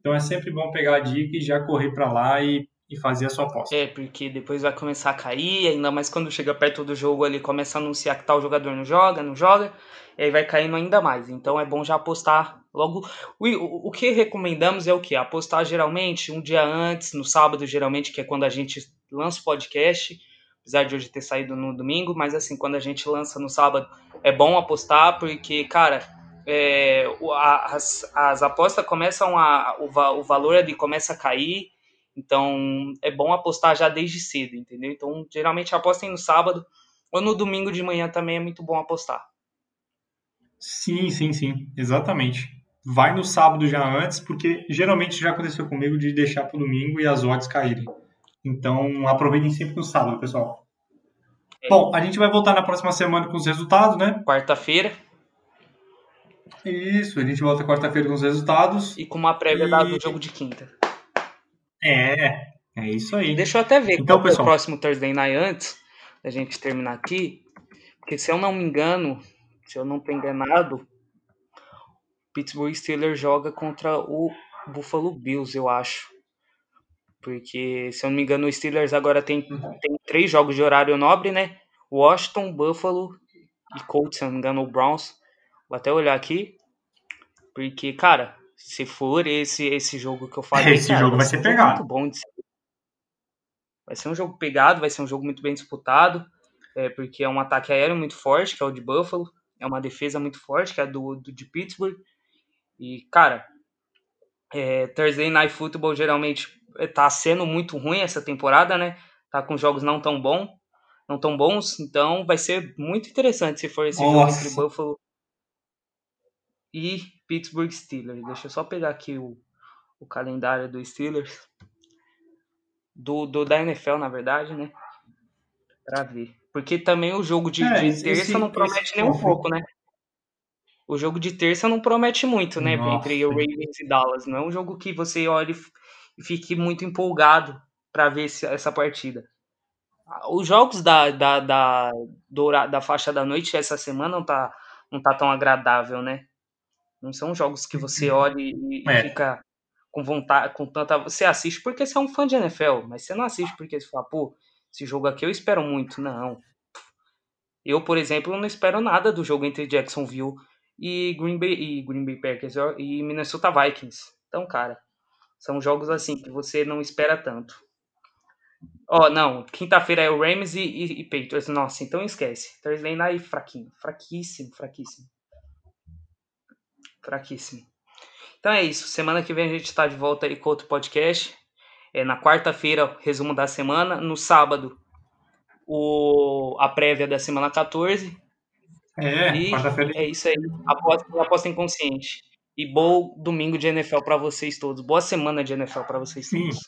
Então é sempre bom pegar a dica e já correr para lá e, e fazer a sua aposta.
É, porque depois vai começar a cair, ainda mais quando chega perto do jogo ali, começa a anunciar que tal jogador não joga, não joga, e aí vai caindo ainda mais. Então é bom já apostar logo. O, o, o que recomendamos é o que? Apostar geralmente um dia antes, no sábado, geralmente, que é quando a gente lança o podcast. Apesar de hoje ter saído no domingo, mas assim, quando a gente lança no sábado, é bom apostar, porque, cara, é, as, as apostas começam a. O, o valor ali começa a cair. Então é bom apostar já desde cedo, entendeu? Então, geralmente apostem no sábado ou no domingo de manhã também é muito bom apostar.
Sim, sim, sim, exatamente. Vai no sábado já antes, porque geralmente já aconteceu comigo de deixar para o domingo e as odds caírem. Então aproveitem sempre no sábado, pessoal. É. Bom, a gente vai voltar na próxima semana com os resultados, né?
Quarta-feira.
Isso, a gente volta quarta-feira com os resultados.
E com uma prévia e... do jogo de quinta.
É, é isso aí.
Deixa eu até ver então, pessoal... é o próximo Thursday Night antes da gente terminar aqui. Porque se eu não me engano, se eu não estou enganado, Pittsburgh Steelers joga contra o Buffalo Bills, eu acho. Porque, se eu não me engano, o Steelers agora tem, tem três jogos de horário nobre, né? Washington, Buffalo e Colts, se eu não me engano, o Browns. Vou até olhar aqui. Porque, cara, se for esse, esse jogo que eu falei.
Esse
cara,
jogo vai ser pegado.
Muito bom de ser. Vai ser um jogo pegado, vai ser um jogo muito bem disputado. É, porque é um ataque aéreo muito forte, que é o de Buffalo. É uma defesa muito forte, que é a do, do de Pittsburgh. E, cara, é, Thursday Night Football geralmente tá sendo muito ruim essa temporada, né? Tá com jogos não tão bom, não tão bons, então vai ser muito interessante se for esse Nossa. jogo entre Buffalo e Pittsburgh Steelers. Deixa eu só pegar aqui o, o calendário do Steelers. Do, do da NFL, na verdade, né? Pra ver. Porque também o jogo de, é, de terça esse, não promete nem um pouco, né? O jogo de terça não promete muito, né? Nossa. Entre o Ravens e Dallas. Não é um jogo que você olhe e fique muito empolgado para ver essa partida. Os jogos da, da, da, da faixa da noite essa semana não tá, não tá tão agradável, né? Não são jogos que você uhum. olha e, é. fica com vontade, com tanta. Você assiste porque você é um fã de NFL, mas você não assiste porque você fala, pô, esse jogo aqui eu espero muito. Não. Eu, por exemplo, não espero nada do jogo entre Jacksonville e Green Bay, e Green Bay Packers e Minnesota Vikings. Então, cara, são jogos assim que você não espera tanto. Ó, oh, não, quinta-feira é o Rams e, e, e Patriots. Nossa, então esquece. Thursday Night fraquinho, fraquíssimo, fraquíssimo. Fraquíssimo. Então é isso. Semana que vem a gente está de volta aí com outro podcast. É, na quarta-feira, resumo da semana. No sábado, o, a prévia da semana 14.
É, e
é isso aí. Aposta, aposta inconsciente. E bom domingo de NFL para vocês todos. Boa semana de NFL para vocês Sim. todos.